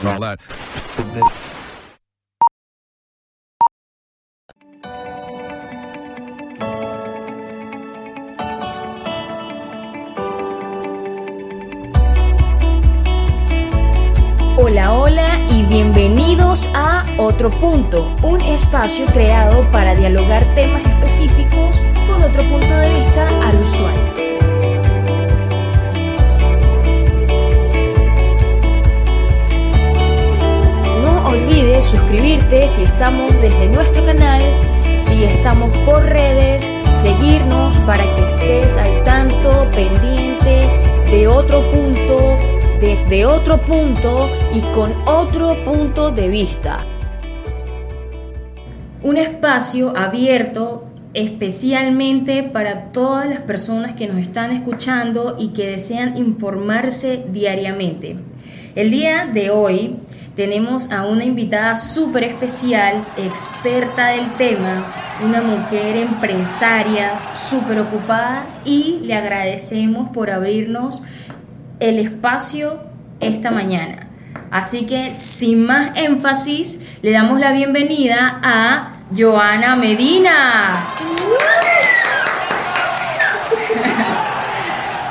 and all that. Hola, hola y bienvenidos a Otro Punto, un espacio creado para dialogar temas específicos con otro punto de vista al usuario. Olvides suscribirte si estamos desde nuestro canal, si estamos por redes, seguirnos para que estés al tanto, pendiente de otro punto, desde otro punto y con otro punto de vista. Un espacio abierto especialmente para todas las personas que nos están escuchando y que desean informarse diariamente. El día de hoy tenemos a una invitada súper especial, experta del tema, una mujer empresaria súper ocupada y le agradecemos por abrirnos el espacio esta mañana. Así que sin más énfasis, le damos la bienvenida a Joana Medina.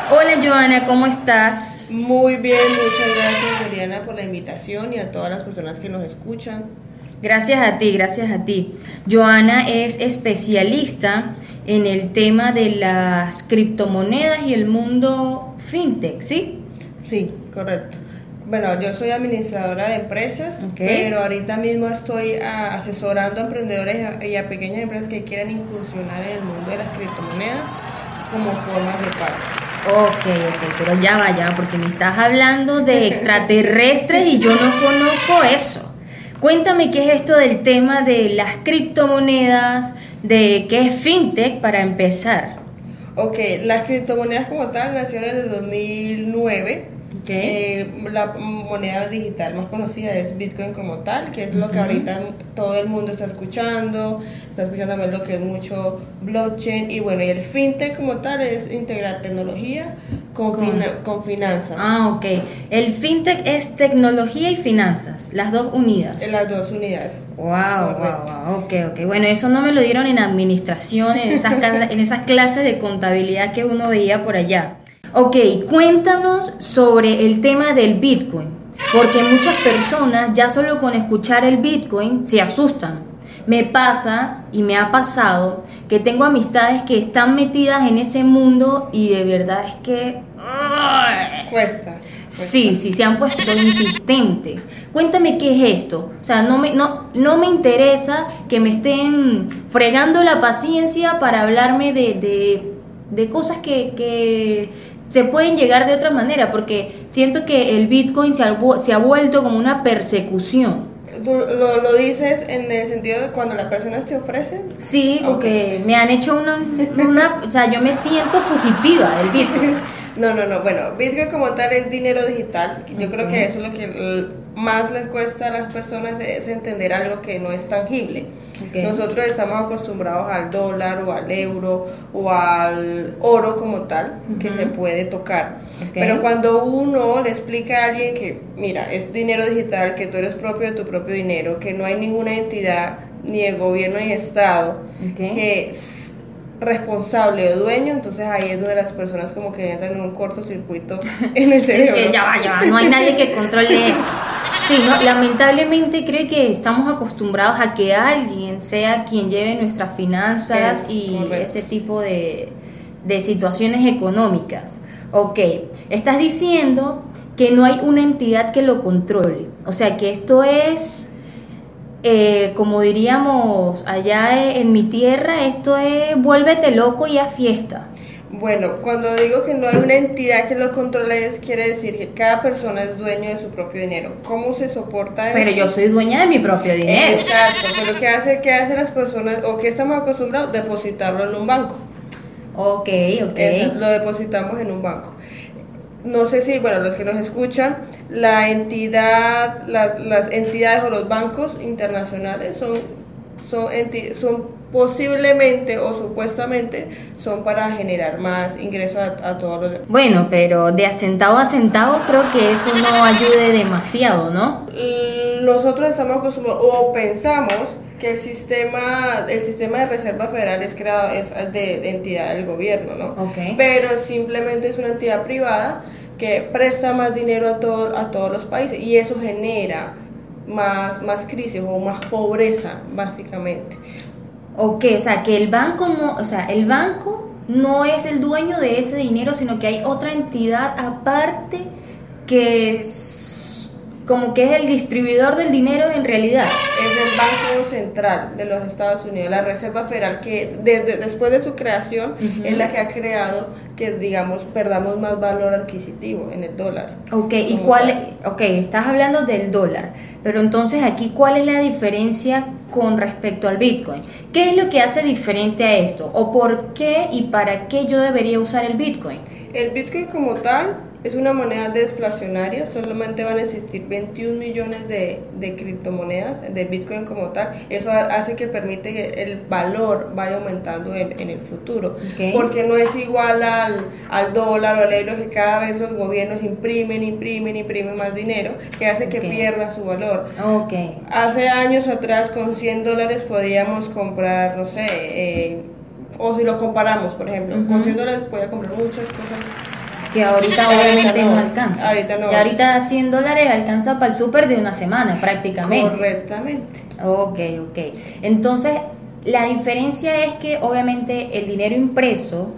Hola Joana, ¿cómo estás? Muy bien, muchas gracias Mariana por la invitación y a todas las personas que nos escuchan. Gracias a ti, gracias a ti. Joana es especialista en el tema de las criptomonedas y el mundo fintech, ¿sí? Sí, correcto. Bueno, yo soy administradora de empresas, pero ahorita mismo estoy ah, asesorando a emprendedores y a- y a pequeñas empresas que quieran incursionar en el mundo de las criptomonedas como formas de pago. Ok, ok, pero ya va, ya, va, porque me estás hablando de extraterrestres y yo no conozco eso. Cuéntame qué es esto del tema de las criptomonedas, de qué es fintech para empezar. Ok, las criptomonedas como tal nacieron en el 2009. Eh, la moneda digital más conocida es Bitcoin como tal, que es lo que ahorita todo el mundo está escuchando, está escuchando también lo que es mucho blockchain y bueno, y el fintech como tal es integrar tecnología con, Con- fina- con finanzas, Ah, ok. El fintech es tecnología y finanzas, las dos unidas. en las dos unidades. Wow, wow, wow, ok, ok. Bueno, eso no me lo dieron en administración, en esas, en esas clases de contabilidad que uno veía por allá. Ok, cuéntanos sobre el tema del Bitcoin, porque muchas personas ya solo con escuchar el Bitcoin se asustan. Me pasa y me ha pasado que tengo amistades que están metidas en ese mundo y de verdad es que... Cuesta. Sí, sí, se han puesto insistentes. Cuéntame qué es esto. O sea, no me, no, no me interesa que me estén fregando la paciencia para hablarme de, de, de cosas que, que se pueden llegar de otra manera, porque siento que el Bitcoin se ha, se ha vuelto como una persecución. Tú lo, lo dices en el sentido de cuando las personas te ofrecen. Sí, porque me han hecho una, una... O sea, yo me siento fugitiva del Bitcoin. No, no, no. Bueno, Bitcoin como tal es dinero digital. Yo creo Ok. que eso es lo que más les cuesta a las personas es entender algo que no es tangible. Nosotros estamos acostumbrados al dólar o al euro o al oro como tal, que se puede tocar. Pero cuando uno le explica a alguien que, mira, es dinero digital, que tú eres propio de tu propio dinero, que no hay ninguna entidad, ni el gobierno ni Estado, Ok. que es responsable o dueño, entonces ahí es donde las personas como que entran en un cortocircuito en el cerebro. Ya va, ya va, no hay nadie que controle esto. Sí, no, lamentablemente creo que estamos acostumbrados a que alguien sea quien lleve nuestras finanzas Es y correcto. ese tipo de, de situaciones económicas. Ok, estás diciendo que no hay una entidad que lo controle. O sea, que esto es, eh, como diríamos allá en mi tierra, esto es vuélvete loco y a fiesta. Bueno, cuando digo que no hay una entidad que lo controle, quiere decir que cada persona es dueño de su propio dinero. ¿Cómo se soporta Pero eso? yo soy dueña de mi propio dinero. Exacto, pero ¿qué hace, qué hacen las personas o qué estamos acostumbrados? Depositarlo en un banco. Ok, ok. Eso, lo depositamos en un banco. No sé si, bueno, los que nos escuchan, la entidad, la- las entidades o los bancos internacionales son, son, enti- son posiblemente o supuestamente son para generar más ingresos a, a todos los Bueno, pero de a centavo a centavo creo que eso no ayude demasiado, ¿no? Nosotros estamos acostumbrados o pensamos que el sistema el sistema de reserva federal es creado es de, de entidad del gobierno, ¿no? Ok. Pero simplemente es una entidad privada que presta más dinero a, todo, a todos los países y eso genera más, más crisis o más pobreza, básicamente. Ok, o sea, que el banco no, o sea, el banco no es el dueño de ese dinero, sino que hay otra entidad aparte que es como que es el distribuidor del dinero en realidad. Es el Banco Central de los Estados Unidos, la Reserva Federal, que desde después de su creación es la que ha creado que, digamos, perdamos más valor adquisitivo en el dólar. Ok, ¿y cuál? Ok, estás hablando del dólar, pero entonces aquí, ¿cuál es la diferencia con respecto al Bitcoin? ¿Qué es lo que hace diferente a esto? ¿O por qué y para qué yo debería usar el Bitcoin? El Bitcoin como tal es una moneda deflacionaria, solamente van a existir 21 millones de, de criptomonedas, de Bitcoin como tal. Eso ha- hace que permite que el valor vaya aumentando en, en el futuro. Porque no es igual al, al dólar o al euro que cada vez los gobiernos imprimen, imprimen, imprimen más dinero, que hace que pierda su valor. Ok, Hace años atrás con 100 dólares podíamos comprar, no sé, eh, o si lo comparamos, por ejemplo, con Ujú. 100 dólares podía comprar muchas cosas que ahorita obviamente no, no, alcanza. ahorita no. Y ahorita 100 dólares alcanza para el súper de una semana prácticamente. correctamente. Ok, ok. Entonces, la diferencia es que obviamente el dinero impreso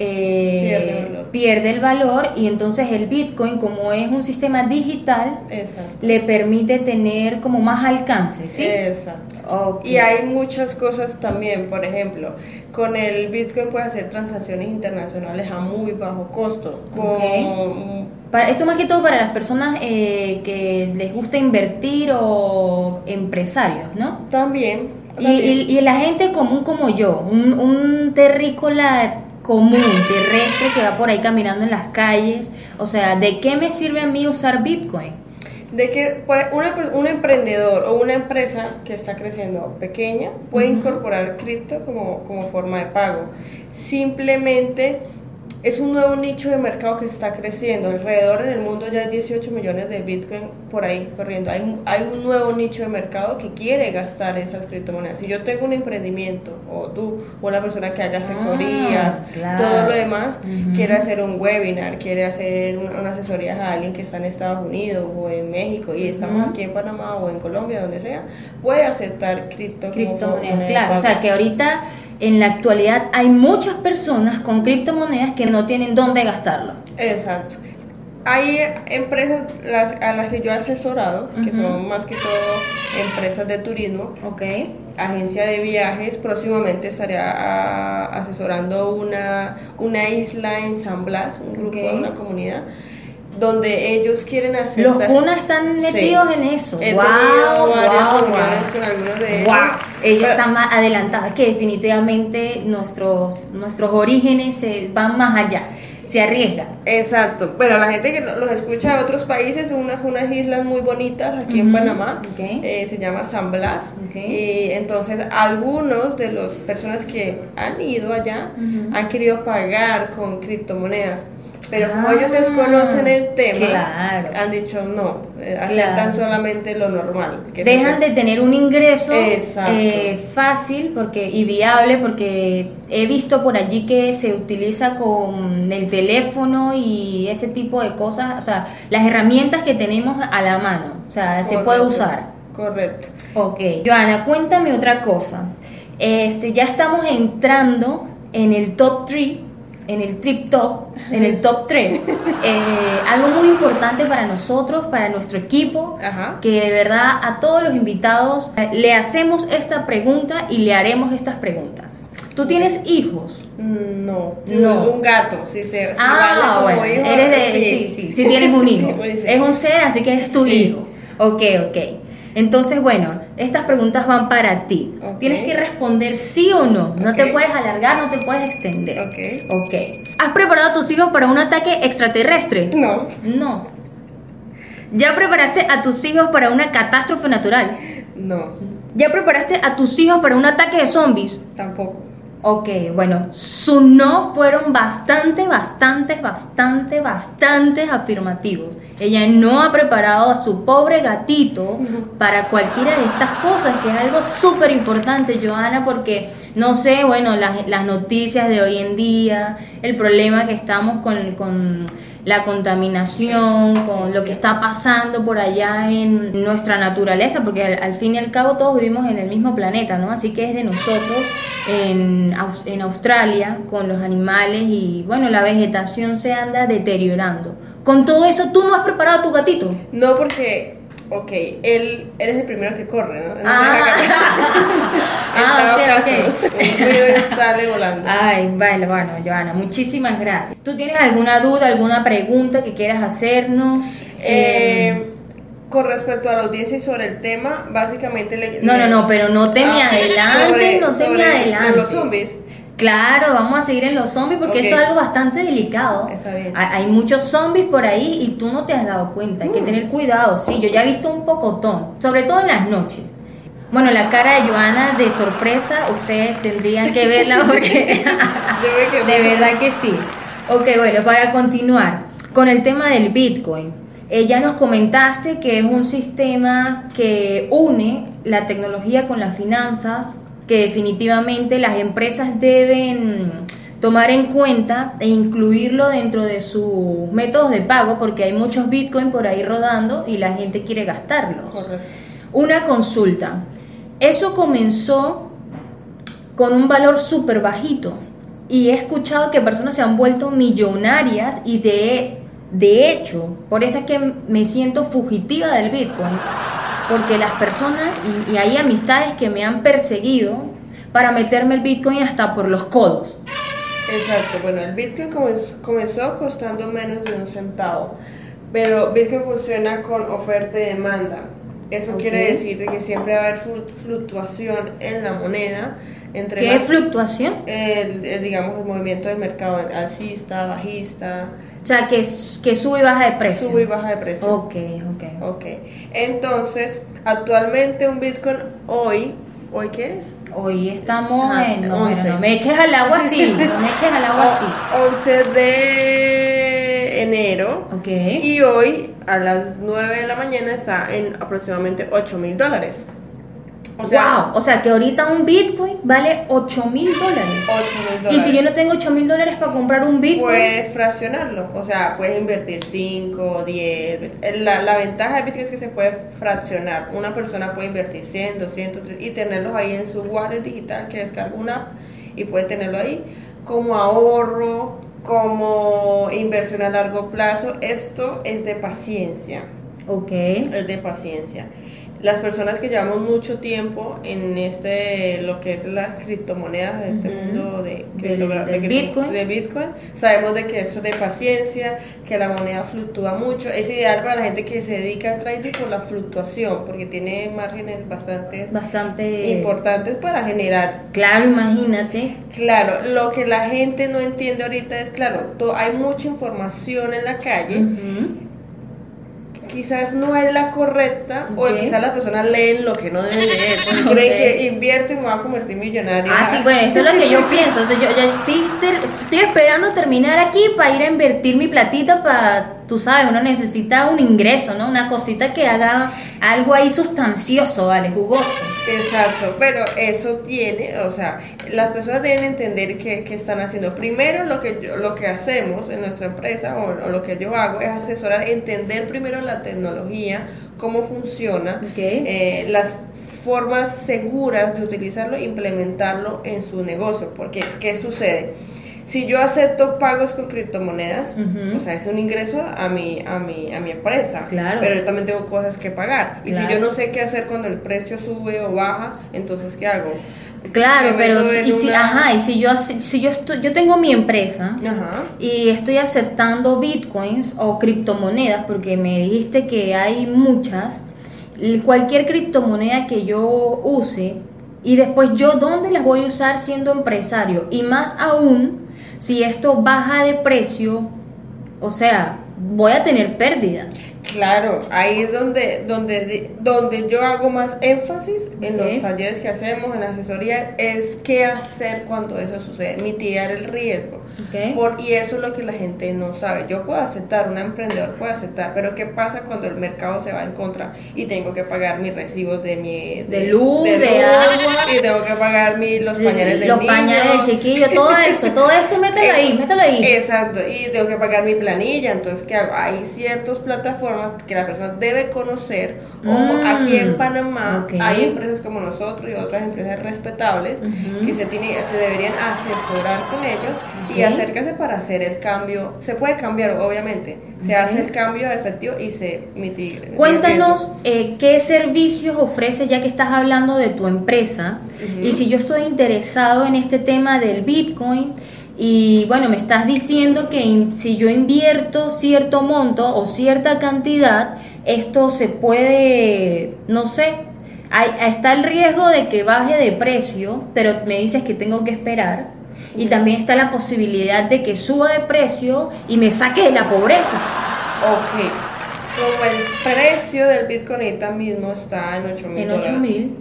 eh, Pierde el valor y entonces el Bitcoin, como es un sistema digital, Exacto. le permite tener como más alcance, ¿sí? Exacto. Y hay muchas cosas también, por ejemplo, con el Bitcoin puedes hacer transacciones internacionales a muy bajo costo. Con, Para, esto más que todo para las personas eh, que les gusta invertir o empresarios, ¿no? También. Y, y- y la gente común como yo, un, un terrícola común, terrestre que va por ahí caminando en las calles, o sea, ¿de qué me sirve a mí usar Bitcoin? de que una un emprendedor o una empresa que está creciendo pequeña puede incorporar cripto como, como forma de pago. Simplemente es un nuevo nicho de mercado que está creciendo. Alrededor en el mundo ya hay 18 millones de Bitcoin por ahí corriendo. Hay, un- hay un nuevo nicho de mercado que quiere gastar esas criptomonedas. Si yo tengo un emprendimiento o tú, una persona que haga asesorías, Ah, claro. todo lo demás, quiere hacer un webinar, quiere hacer un- una asesoría a alguien que está en Estados Unidos o en México y estamos aquí en Panamá o en Colombia, donde sea, puede aceptar cripto Criptomonedas, claro. O sea, que ahorita en la actualidad hay muchas personas con criptomonedas que no tienen dónde gastarlo. Exacto. Hay empresas las, a las que yo he asesorado, que son más que todo empresas de turismo, agencia de viajes. Próximamente estaré a- asesorando una, una isla en San Blas, un grupo, Ok. una comunidad, donde ellos quieren hacer... Los cunas están metidos en eso. He wow, tenido varias wow, wow. con algunos de ellos. Wow, ellos Pero- están más adelantados, que definitivamente nuestros, nuestros orígenes se van más allá, se arriesgan. Exacto, pero la gente que los escucha de otros países son unas, unas islas muy bonitas aquí en Panamá, eh, se llama San Blas, y entonces algunos de las personas que han ido allá han querido pagar con criptomonedas, pero como Ah, ellos desconocen el tema, claro. han dicho no, eh, aceptan Claro. solamente lo normal. que Dejan de tener un ingreso eh, fácil porque, y viable porque he visto por allí que se utiliza con el teléfono y ese tipo de cosas, o sea, las herramientas que tenemos a la mano, o sea, se puede usar. Correcto. Ok, Joana, cuéntame otra cosa. Este, ya estamos entrando en el top 3, en el trip top, en el top 3. algo muy importante para nosotros, para nuestro equipo, Ajá. que de verdad a todos los invitados eh, le hacemos esta pregunta y le haremos estas preguntas. ¿Tú tienes hijos? No, No. un gato, si se si Ah, como bueno, hijo, eres de, sí, sí, sí tienes un hijo. Sí. Es un ser, así que es tu Sí. hijo. Ok, ok. Entonces, bueno, estas preguntas van para ti. Tienes que responder sí o no. No te puedes alargar, no te puedes extender. Ok. Ok. ¿Has preparado a tus hijos para un ataque extraterrestre? No, No. ¿Ya preparaste a tus hijos para una catástrofe natural? no. ¿Ya preparaste a tus hijos para un ataque de zombies? Tampoco. Ok, bueno, su no fueron bastante, bastante, bastante, bastante afirmativos. Ella no ha preparado a su pobre gatito para cualquiera de estas cosas, que es algo súper importante, Joana, porque no sé, bueno, las, las, noticias de hoy en día, el problema que estamos con, con la contaminación, con lo que está pasando por allá en nuestra naturaleza, porque al, fin y al cabo todos vivimos en el mismo planeta, ¿no? Así que es de nosotros en, en Australia con los animales y bueno, la vegetación se anda deteriorando. Con todo eso, ¿tú no has preparado a tu gatito? No, porque ok, él, él es el primero que corre, ¿no? ah, ah okay, okay. sale volando. Ay, vale, bueno, Joana, muchísimas gracias. ¿Tú tienes alguna duda, alguna pregunta que quieras hacernos? Eh, con respecto a la audiencia y sobre el tema, básicamente le... No, no, no, pero no te me ah, adelantes, no te me adelantes. Los zombies. Claro, vamos a seguir en los zombies porque eso es algo bastante delicado. Está bien. Hay muchos zombies por ahí y tú no te has dado cuenta. Hay que mm. tener cuidado. Sí, yo ya he visto un pocotón, sobre todo en las noches. Bueno, la cara de Joana de sorpresa, ustedes tendrían que verla porque de verdad que sí. Ok, bueno, para continuar con el tema del Bitcoin. Eh, ya nos comentaste que es un sistema que une la tecnología con las finanzas, que definitivamente las empresas deben tomar en cuenta e incluirlo dentro de sus métodos de pago porque hay muchos bitcoins por ahí rodando y la gente quiere gastarlos. Una consulta. Eso comenzó con un valor súper bajito y he escuchado que personas se han vuelto millonarias y de, de hecho, por eso es que me siento fugitiva del bitcoin porque las personas, y, hay amistades que me han perseguido para meterme el Bitcoin hasta por los codos. Exacto, bueno, el Bitcoin comenzó costando menos de un centavo, pero Bitcoin funciona con oferta y demanda. Eso quiere decir que siempre va a haber fluctuación en la moneda. Entre ¿Qué es fluctuación? El, digamos, el movimiento del mercado alcista, bajista. O sea, que, que sube y baja de precio. Sube y baja de precio. Ok, ok. Ok. Entonces, actualmente un Bitcoin hoy, ¿hoy qué es? Hoy estamos en... No, no me eches al agua así, no me eches al agua así. 11 de enero. Ok. Y hoy a las 9 de la mañana está en aproximadamente 8 mil dólares. O sea, wow, o sea que ahorita un Bitcoin vale 8 mil dólares. 8 mil dólares. Y si yo no tengo 8 mil dólares para comprar un Bitcoin. Puedes fraccionarlo, o sea, puedes invertir 5, 10. La, la ventaja de Bitcoin es que se puede fraccionar. Una persona puede invertir 100, 200 y tenerlos ahí en su wallet digital que descarga una app y puede tenerlo ahí como ahorro, como inversión a largo plazo. Esto es de paciencia. Ok. Es de paciencia las personas que llevamos mucho tiempo en este lo que es las criptomonedas de este mundo de, Bitcoin. de Bitcoin sabemos de que eso es de paciencia que la moneda fluctúa mucho. Es ideal para la gente que se dedica al trading por la fluctuación porque tiene márgenes bastante bastante importantes para generar. Claro imagínate. Claro lo que la gente no entiende ahorita es claro hay mucha información en la calle quizás no es la correcta o quizás las personas leen lo que no deben leer porque creen que invierto y me voy a convertir millonario. Ah, sí, bueno, eso es lo que yo pienso. O sea, yo, estoy, estoy, esperando terminar aquí para ir a invertir mi platita para, tú sabes, uno necesita un ingreso, ¿no? Una cosita que haga algo ahí sustancioso, ¿vale? Jugoso. Exacto, pero eso tiene, o sea, las personas deben entender qué, están haciendo. Primero, lo que, yo, lo que hacemos en nuestra empresa o, lo que yo hago es asesorar, entender primero la tecnología, cómo funciona, eh, las formas seguras de utilizarlo e implementarlo en su negocio. Porque, ¿qué sucede? Si yo acepto pagos con criptomonedas, o sea, es un ingreso a mi, a mi, a mi empresa. Claro. Pero yo también tengo cosas que pagar. Y si yo no sé qué hacer cuando el precio sube o baja, entonces ¿qué hago? Claro, pero y si, ajá, y si yo si yo yo tengo mi empresa y estoy aceptando bitcoins o criptomonedas porque me dijiste que hay muchas, cualquier criptomoneda que yo use y después yo dónde las voy a usar siendo empresario y más aún si esto baja de precio, o sea, voy a tener pérdida. Claro, ahí es donde, donde, donde yo hago más énfasis en los talleres que hacemos, en la asesoría, es qué hacer cuando eso sucede, mitigar el riesgo. Ok. Por, y eso es lo que la gente no sabe. Yo puedo aceptar, un emprendedor puede aceptar, pero ¿qué pasa cuando el mercado se va en contra y tengo que pagar mis recibos de mi De luz, de agua. y tengo que pagar mi, los pañales del Los niño? pañales del chiquillo, todo eso, todo eso, mételo ahí, mételo ahí. Exacto, y tengo que pagar mi planilla, entonces ¿qué hago? Hay ciertas plataformas que la persona debe conocer, o Mm, aquí en Panamá ok. hay empresas como nosotros y otras empresas respetables Ujú. que se, tiene, se deberían asesorar con ellos y Ok. acércase para hacer el cambio. Se puede cambiar, obviamente, se hace el cambio efectivo y se mitiga. Cuéntanos eh, qué servicios ofreces ya que estás hablando de tu empresa y si yo estoy interesado en este tema del Bitcoin y bueno, me estás diciendo que si yo invierto cierto monto o cierta cantidad, esto se puede, no sé, hay- está el riesgo de que baje de precio, pero me dices que tengo que esperar. Y también está la posibilidad de que suba de precio y me saque de la pobreza. Ok. Como el precio del Bitcoin ahorita mismo está en 8 mil En 8 mil.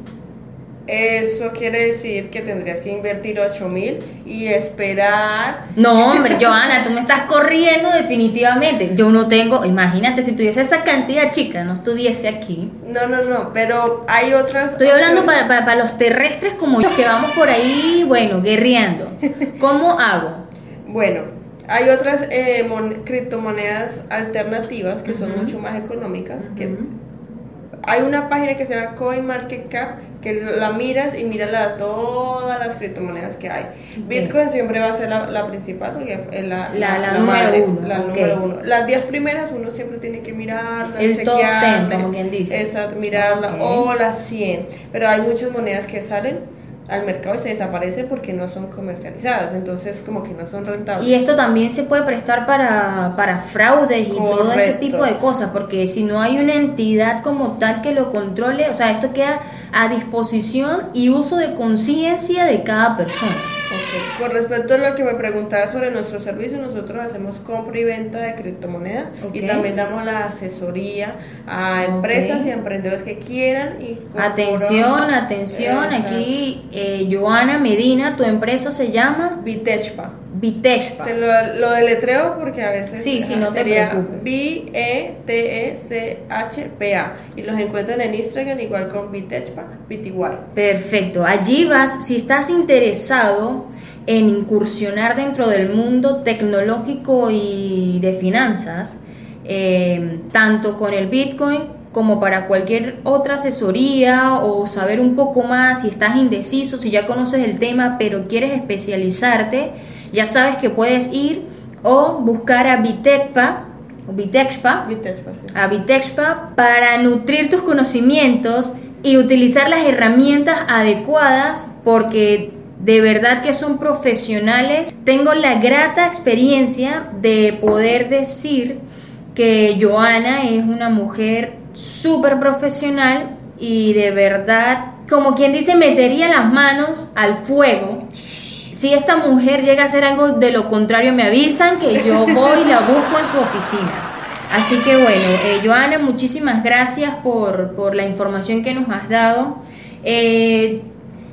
Eso quiere decir que tendrías que invertir 8 mil y esperar. No, hombre, Joana, tú me estás corriendo definitivamente. Yo no tengo, imagínate, si tuviese esa cantidad chica, no estuviese aquí. No, no, no, pero hay otras. Estoy hablando para, para- para los terrestres como yo, que vamos por ahí, bueno, guerreando. ¿Cómo hago? Bueno, hay otras eh, mon- criptomonedas alternativas que son mucho más económicas. que Ujú. Hay una página que se llama CoinMarketCap que la miras y miras la, todas las criptomonedas que hay. Bitcoin siempre va a ser la, la principal porque es la, La- la número uno, la ok. número uno. Las 10 primeras uno siempre tiene que mirarlas, El top chequearlas, 10, como quien dice. Exacto, mirarlas, Ok. o las 100. Pero hay muchas monedas que salen al mercado y se desaparecen porque no son comercializadas, entonces como que no son rentables. Y esto también se puede prestar para, para fraudes y todo ese tipo de cosas, porque si no hay una entidad como tal que lo controle, o sea, esto queda a disposición y uso de conciencia de cada persona. Ok. Con respecto a lo que me preguntaba sobre nuestro servicio, nosotros hacemos compra y venta de criptomonedas y también damos la asesoría a empresas y a emprendedores que quieran. Y Atención, atención, aquí eh, Joana Medina, tu empresa se llama Bitechpa. Bitexpa. Te lo, lo deletreo porque a veces Sí, no te sería preocupes. E B-E-T-E-C-H-P-A. Y los encuentran en Instagram igual con Bitechpa, BTY. Perfecto, allí vas, si estás interesado en incursionar dentro del mundo tecnológico y de finanzas, eh, tanto con el Bitcoin como para cualquier otra asesoría o saber un poco más, si estás indeciso, si ya conoces el tema pero quieres especializarte, ya sabes que puedes ir o buscar a Bitexpa, o Bitexpa, sí. a Bitexpa para nutrir tus conocimientos y utilizar las herramientas adecuadas porque de verdad que son profesionales. Tengo la grata experiencia de poder decir que Joana es una mujer súper profesional y de verdad, como quien dice, metería las manos al fuego. Si esta mujer llega a hacer algo de lo contrario, me avisan que yo voy y la busco en su oficina. Así que bueno, eh, Joana, muchísimas gracias por, por la información que nos has dado. Eh,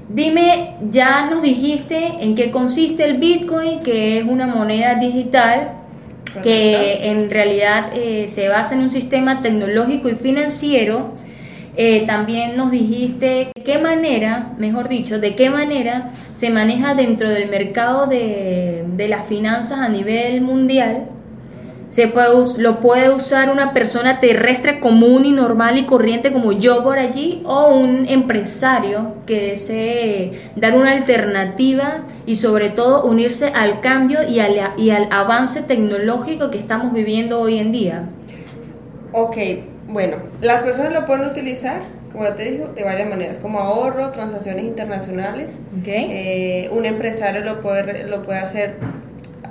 dime, ya nos dijiste en qué consiste el Bitcoin, que es una moneda digital que en realidad eh, se basa en un sistema tecnológico y financiero. Eh, también nos dijiste qué manera, mejor dicho, de qué manera se maneja dentro del mercado de, de las finanzas a nivel mundial. Se puede, lo puede usar una persona terrestre común y normal y corriente como yo por allí o un empresario que desee dar una alternativa y sobre todo unirse al cambio y al, y al avance tecnológico que estamos viviendo hoy en día. Ok, bueno, las personas lo pueden utilizar, como ya te digo, de varias maneras, como ahorro, transacciones internacionales. Eh, un empresario lo puede, lo puede hacer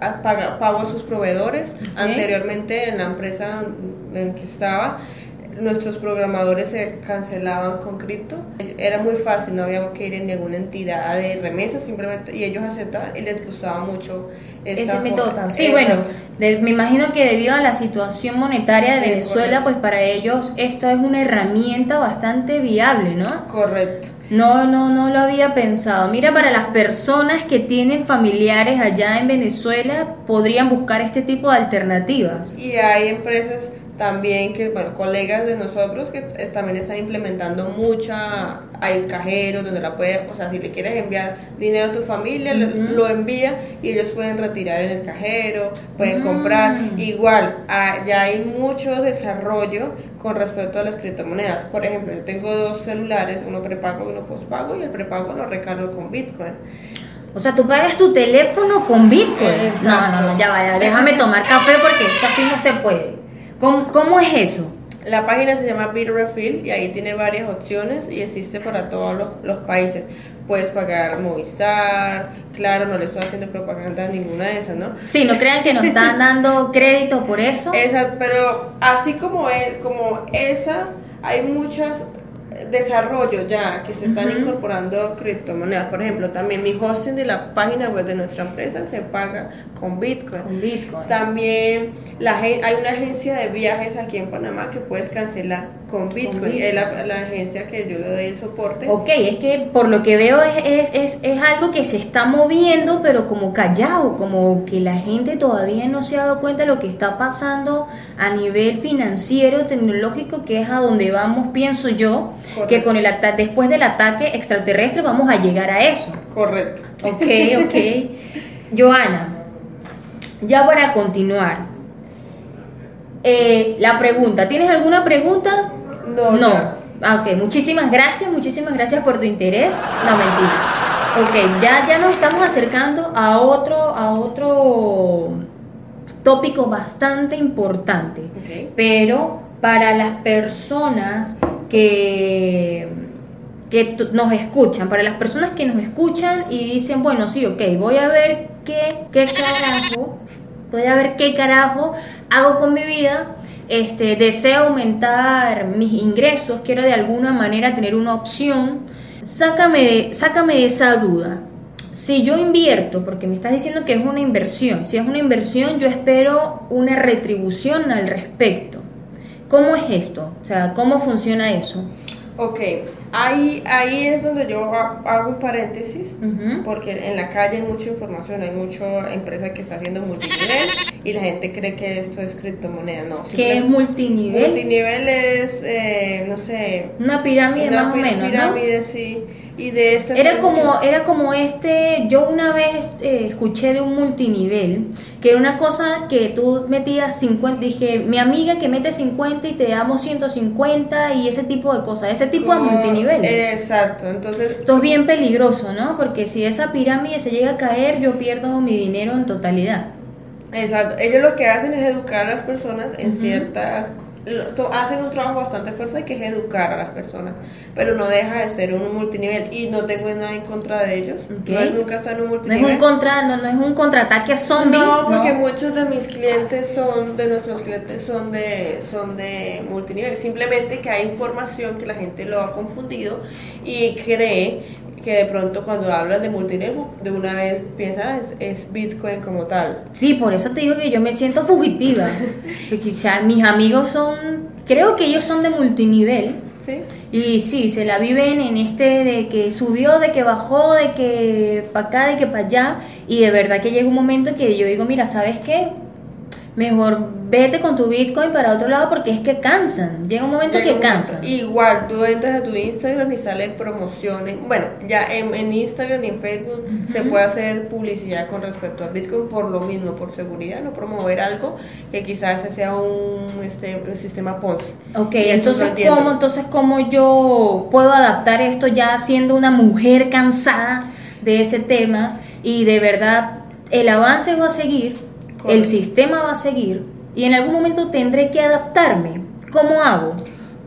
a paga- pago a sus proveedores. Anteriormente en la empresa en que estaba, nuestros programadores se cancelaban con cripto. Era muy fácil, no habíamos que ir en ninguna entidad de remesas, simplemente, y ellos aceptaban y les gustaba mucho esta ese método. Sí, bueno, de- me imagino que debido a la situación monetaria de Sí, Venezuela, correcto. pues para ellos esto es una herramienta bastante viable, ¿no? Correcto. No, no, no lo había pensado. Mira, para las personas que tienen familiares allá en Venezuela, podrían buscar este tipo de alternativas. Y hay empresas también que, bueno, colegas de nosotros que también están implementando mucha, hay cajeros donde la puedes, o sea, si le quieres enviar dinero a tu familia, lo- lo envía y ellos pueden retirar en el cajero, pueden comprar. Igual, ah, ya hay mucho desarrollo con respecto a las criptomonedas. Por ejemplo, yo tengo dos celulares, uno prepago y uno postpago, y el prepago lo recargo con Bitcoin. O sea, tú pagas tu teléfono con Bitcoin. No, no, no, ya vaya, déjame tomar café porque esto así no se puede. ¿Cómo, cómo es eso? La página se llama Bitrefill y ahí tiene varias opciones y existe para todos los, los países. Puedes pagar Movistar, claro, no le estoy haciendo propaganda a ninguna de esas, ¿no? Sí, no crean que nos están dando crédito por eso. Esas, pero así como, es, como esa, hay muchos desarrollos ya que se están incorporando criptomonedas. Por ejemplo, también mi hosting de la página web de nuestra empresa se paga con Bitcoin. Con Bitcoin. También la, hay una agencia de viajes aquí en Panamá que puedes cancelar con Bitcoin. Bitcoin. Es la, la agencia que yo le doy el soporte. Ok, es que por lo que veo es, es, es, es algo que se está moviendo, pero como callado, como que la gente todavía no se ha dado cuenta de lo que está pasando a nivel financiero, tecnológico, que es a donde vamos, pienso yo, que con el después del ataque extraterrestre vamos a llegar a eso. Correcto. Ok, ok. Joana, ya para continuar, eh, la pregunta, ¿tienes alguna pregunta? No, No. Ah, ok, muchísimas gracias, muchísimas gracias por tu interés. No, mentiras. Ok, ya, ya nos estamos acercando a otro, a otro tópico bastante importante. Ok. Pero para las personas que, que nos escuchan, para las personas que nos escuchan y dicen, bueno, sí, ok, voy a ver qué, qué carajo, voy a ver qué carajo hago con mi vida. Este, deseo aumentar mis ingresos, quiero de alguna manera tener una opción. Sácame sácame esa duda. Si yo invierto, porque me estás diciendo que es una inversión, si es una inversión, yo espero una retribución al respecto. ¿Cómo es esto? O sea, ¿cómo funciona eso? Ok, ahí, ahí es donde yo ha- hago un paréntesis, porque en la calle hay mucha información, hay mucha empresa que está haciendo multinivel y la gente cree que esto es criptomoneda, no. ¿Qué es multinivel? Multinivel es, eh, no sé... Una pirámide una más o menos, ¿no? Pirámide, sí. Y de Era como, era como este, yo una vez eh, escuché de un multinivel, que era una cosa que tú metías 50, dije, mi amiga que mete 50 y te damos 150 y ese tipo de cosas, ese tipo de multinivel. Exacto, entonces Esto es bien peligroso, ¿no? Porque si esa pirámide se llega a caer, yo pierdo mi dinero en totalidad. Exacto, ellos lo que hacen es educar a las personas en ciertas... to- Hacen un trabajo bastante fuerte que es educar a las personas, pero no deja de ser un multinivel y no tengo nada en contra de ellos. No nunca estar en un No es multinivel. un contra, no, no es un contraataque zombie. No, porque ¿no? muchos de mis clientes son, de nuestros clientes son de, son de multinivel. Simplemente que hay información que la gente lo ha confundido y cree que de pronto cuando hablas de multinivel, de una vez piensa "Ah, es, es Bitcoin como tal. Sí, por eso te digo que yo me siento fugitiva. Porque sea, mis amigos son, creo que ellos son de multinivel. ¿Sí? Y sí, se la viven en este de que subió, de que bajó, de que para acá, de que para allá. Y de verdad que llega un momento que yo digo, mira, ¿sabes qué? Mejor vete con tu Bitcoin para otro lado porque es que cansan. Llega un momento Llega que un momento. cansan. Igual, tú entras a tu Instagram y salen promociones. Bueno, ya en, en Instagram y en Facebook se puede hacer publicidad con respecto a Bitcoin por lo mismo, por seguridad, no promover algo que quizás sea un, este, un sistema Ponzi. Ok, Y entonces. ¿cómo, entonces ¿cómo yo puedo adaptar esto ya siendo una mujer cansada de ese tema y de verdad el avance va a seguir, el sistema va a seguir y en algún momento tendré que adaptarme? ¿Cómo hago?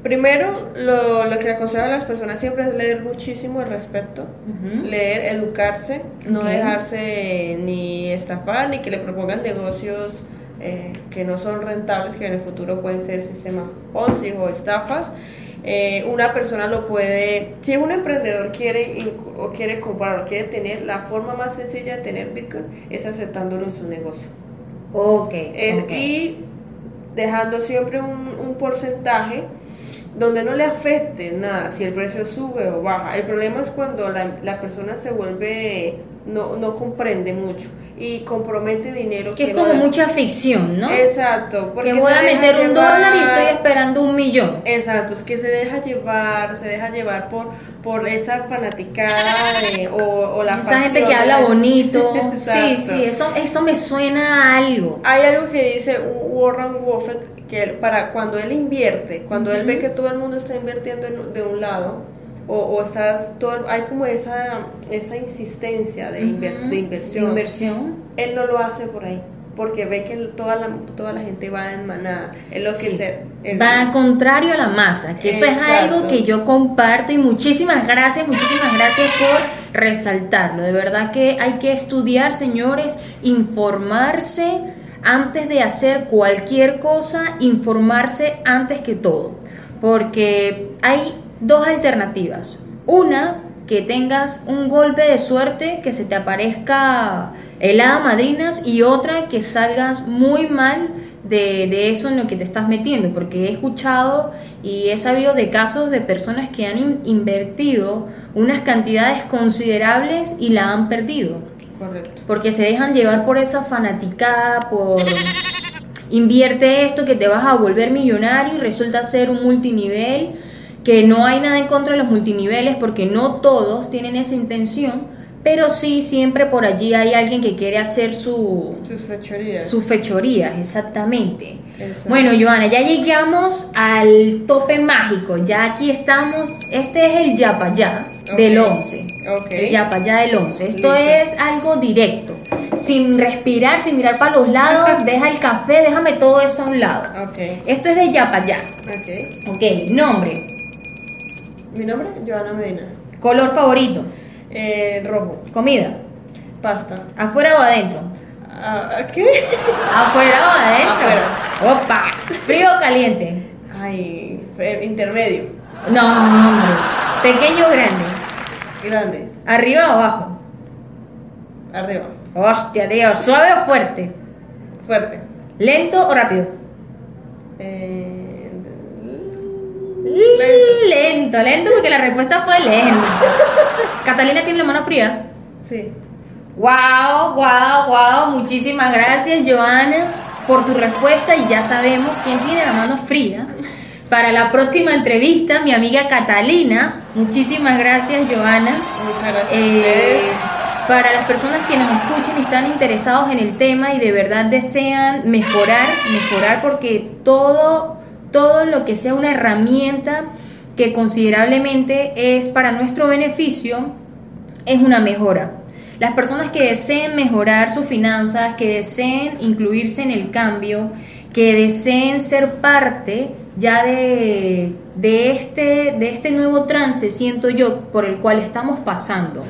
Primero, lo, lo que le aconsejo a las personas siempre es leer muchísimo al respecto, Ujú. leer, educarse, no dejarse ni estafar ni que le propongan negocios eh, que no son rentables, que en el futuro pueden ser sistemas Ponzi o estafas, eh, una persona lo puede, si un emprendedor quiere o quiere comprar o quiere tener, la forma más sencilla de tener Bitcoin es aceptándolo en su negocio. Ok. Es- ok. Y dejando siempre un, un porcentaje donde no le afecte nada si el precio sube o baja. El problema es cuando la, la persona se vuelve, no, no comprende mucho y compromete dinero que es no como le- mucha ficción, ¿no? Exacto. porque que voy a meter un dólar y estoy esperando un millón. Exacto, es que se deja llevar, se deja llevar por, por esa fanaticada de, o, o la Esa gente que habla la- bonito. sí, sí, eso, eso me suena a algo. Hay algo que dice Warren Buffett que él- para cuando él invierte, cuando él ve que todo el mundo está invirtiendo en- de un lado o, o estás todo, hay como esa esa insistencia de, inver- de inversión. De inversión. Él no lo hace por ahí porque ve que toda la toda la gente va en manada. Es lo que Sí. se Va contrario a la masa, que eso es algo que yo comparto y muchísimas gracias, muchísimas gracias por resaltarlo. De verdad que hay que estudiar, señores, informarse antes de hacer cualquier cosa, informarse antes que todo, porque hay dos alternativas. Una, que tengas un golpe de suerte, que se te aparezca el hada madrinas y otra que salgas muy mal de, de eso en lo que te estás metiendo, porque he escuchado y he sabido de casos de personas que han in- invertido unas cantidades considerables y la han perdido, correcto. porque se dejan llevar por esa fanaticada, por invierte esto que te vas a volver millonario y resulta ser un multinivel, que no hay nada en contra de los multiniveles porque no todos tienen esa intención, pero sí siempre por allí hay alguien que quiere hacer su, Sus fechorías. sus fechorías, exactamente. Exacto. Bueno, Joana, ya llegamos al tope mágico. Ya aquí estamos. Este es el yapayá del Ok. 11. Ok. El yapayá del 11. Esto Listo. es algo directo. Sin respirar, sin mirar para los lados. deja el café, déjame todo eso a un lado. Ok, Esto es de yapayá. ok. Ok, nombre. Mi nombre, Joana Medina. Color favorito. Eh, rojo. Comida. Pasta. ¿Afuera o adentro? Ah, ¿Qué? ¿Afuera o adentro? Afuera. Opa. ¿Frío o caliente? Ay, intermedio. No, hombre. ¿Pequeño o grande? Grande. ¿Arriba o abajo? Arriba. Hostia, tío. ¿Suave o fuerte? Fuerte. ¿Lento o rápido? Eh, Lento. Lento, lento, porque la respuesta fue lento. ¿Catalina tiene la mano fría? Sí. Wow, wow, wow. Muchísimas gracias, Joana, por tu respuesta. Y ya sabemos quién tiene la mano fría. Para la próxima entrevista, mi amiga Catalina. Muchísimas gracias, Joana. Muchas gracias. Eh, para las personas que nos escuchan y están interesados en el tema y de verdad desean mejorar, mejorar porque todo, todo lo que sea una herramienta que considerablemente es para nuestro beneficio, es una mejora. Las personas que deseen mejorar sus finanzas, que deseen incluirse en el cambio, que deseen ser parte ya de, de, este, de este nuevo trance, siento yo, por el cual estamos pasando,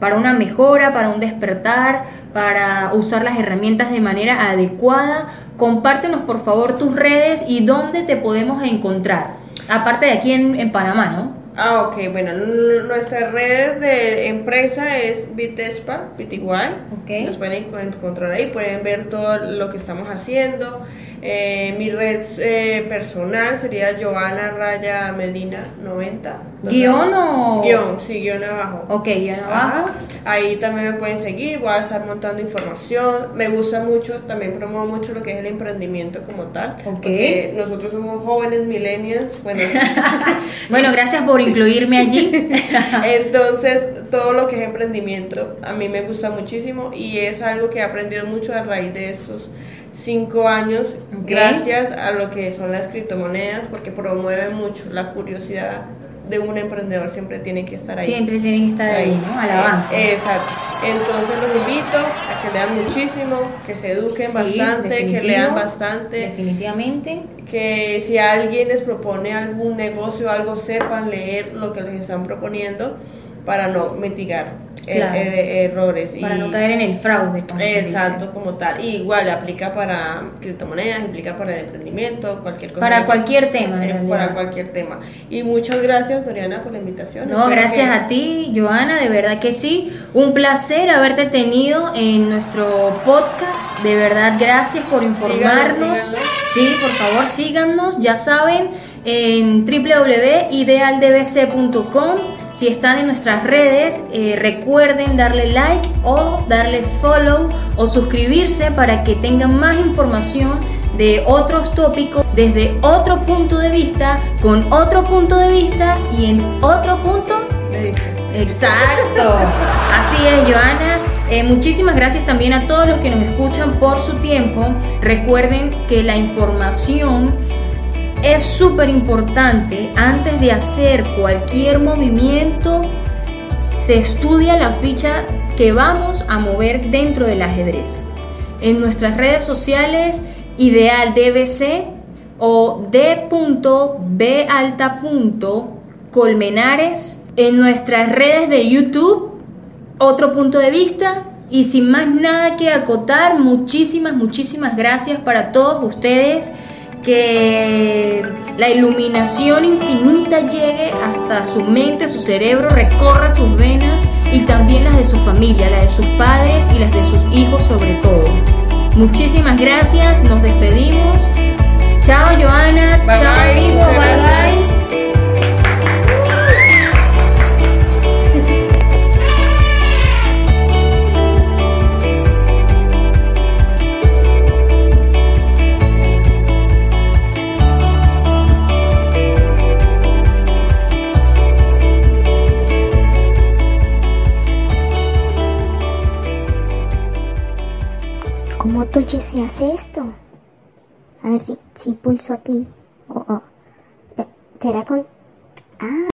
para una mejora, para un despertar, para usar las herramientas de manera adecuada, compártenos por favor tus redes y dónde te podemos encontrar, aparte de aquí en, en Panamá, ¿no? Ah, ok, bueno, nuestras redes de empresa es Bitespa, BTY. Ok. Nos pueden enco- encontrar ahí, pueden ver todo lo que estamos haciendo. Eh, mi red eh, personal sería Joana Raya Medina 90. ¿Guión o...? Guión, sí, guion abajo. Ok, guion abajo. Ajá. Ahí también me pueden seguir, voy a estar montando información. Me gusta mucho, también promuevo mucho lo que es el emprendimiento como tal. Ok. Porque nosotros somos jóvenes millennials, bueno, Bueno, gracias por incluirme allí. Entonces, todo lo que es emprendimiento a mí me gusta muchísimo y es algo que he aprendido mucho a raíz de estos cinco años, gracias a lo que son las criptomonedas, porque promueve mucho la curiosidad de un emprendedor, siempre tiene que estar ahí. Siempre tienen que estar ahí, ¿no? Al avance. Eh, Exacto. Entonces los invito a que lean muchísimo, que se eduquen Sí, bastante, que lean bastante Definitivamente. que si alguien les propone algún negocio algo, sepan leer lo que les están proponiendo para no mitigar er- Claro. er- errores. Para y- no caer en el fraude. como Exacto, como tal. Y igual aplica para criptomonedas, aplica para el emprendimiento, cualquier cosa. Para cualquier tema, eh, para cualquier tema. Y muchas gracias, Doriana, por la invitación. No, Espero gracias que- a ti, Joana, de verdad que sí. Un placer haberte tenido en nuestro podcast. De verdad, gracias por informarnos. Síganos, síganos. Sí, por favor, síganos. Ya saben, en www.idealdbc.com. Si están en nuestras redes, eh, recuerden darle like o darle follow o suscribirse para que tengan más información de otros tópicos desde otro punto de vista, con otro punto de vista y en otro punto. Exacto. Así es, Joana. Eh, muchísimas gracias también a todos los que nos escuchan por su tiempo. Recuerden que la información es súper importante. Antes de hacer cualquier movimiento, se estudia la ficha que vamos a mover dentro del ajedrez. En nuestras redes sociales, Ideal DBC o d.balta.colmenares. En nuestras redes de YouTube, otro punto de vista. Y sin más nada que acotar, muchísimas, muchísimas gracias para todos ustedes. Que la iluminación infinita llegue hasta su mente, su cerebro, recorra sus venas y también las de su familia, las de sus padres y las de sus hijos sobre todo. Muchísimas gracias, nos despedimos. Chao Joana, Bye, chao bye, bye. ¿Cómo Toche se hace esto? A ver si, si pulso aquí. O- o- eh, ¿Será con...? Ah,